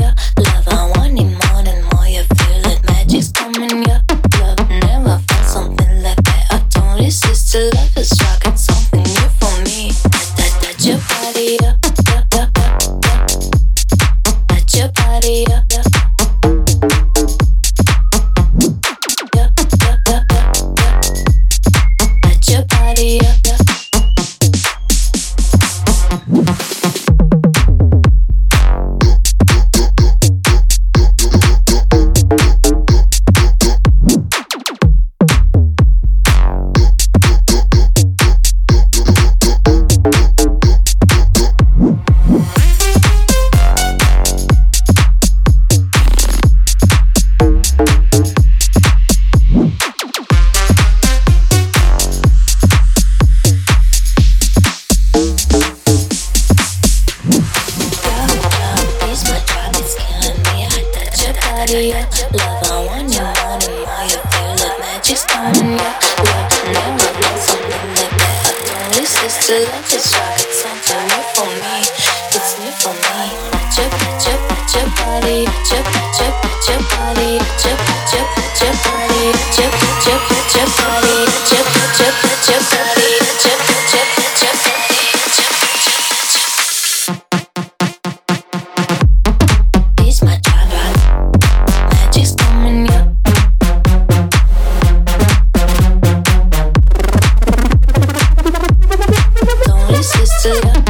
your body, your love. I want it resist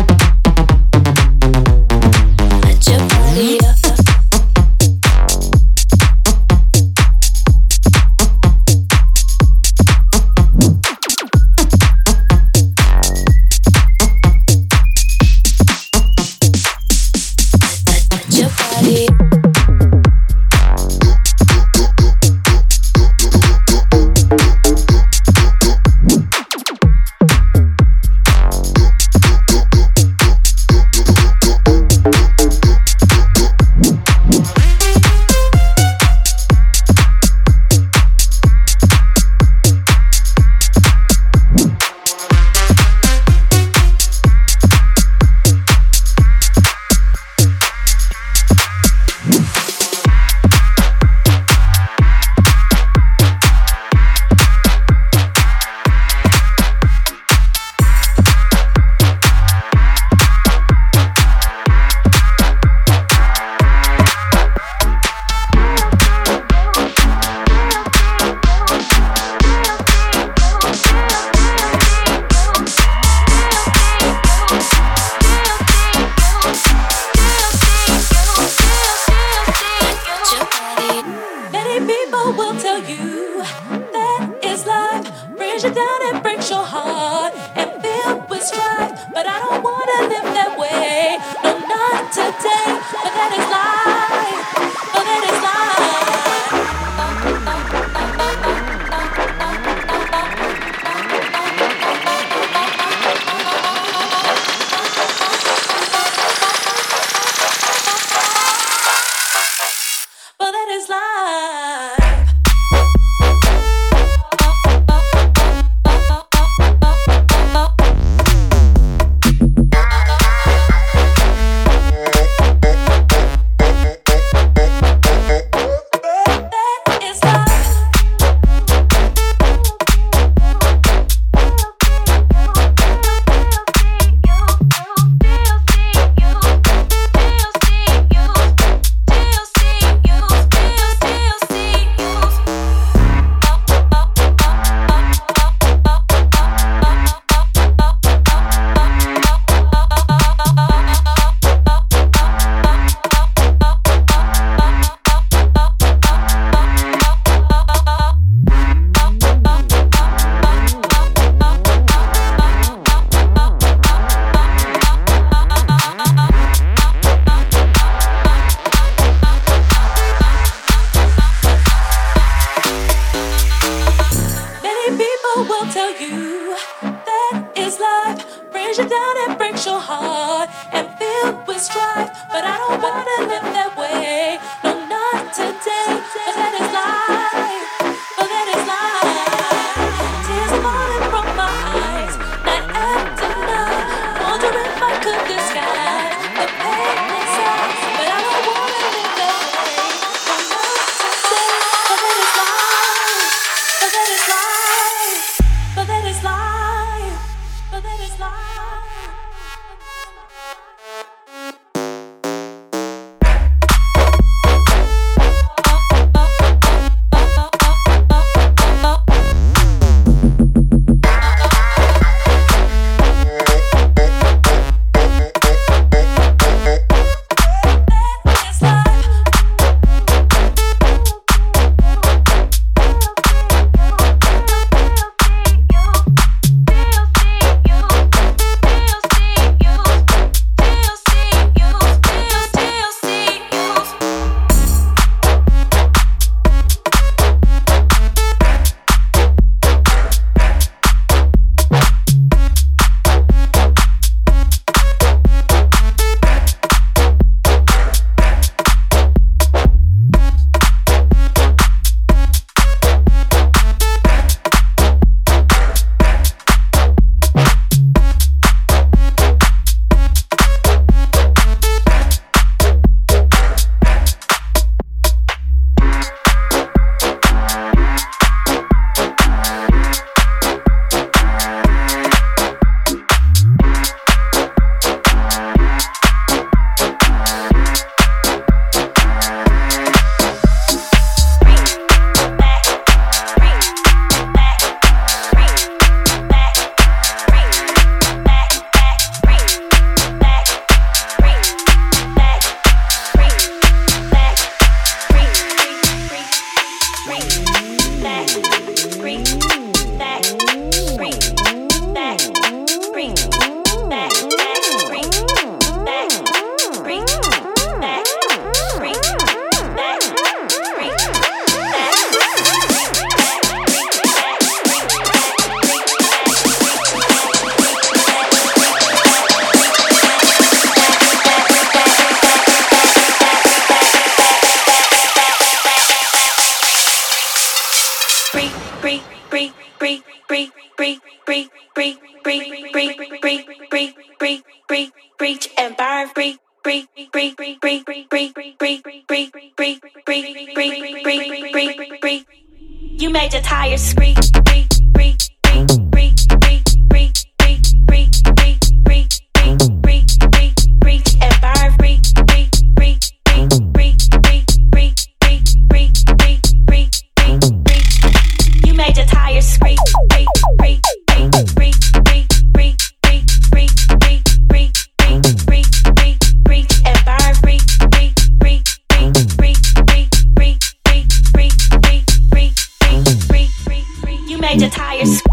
change a tire.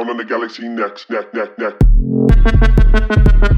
On the galaxy next, neck, neck, neck.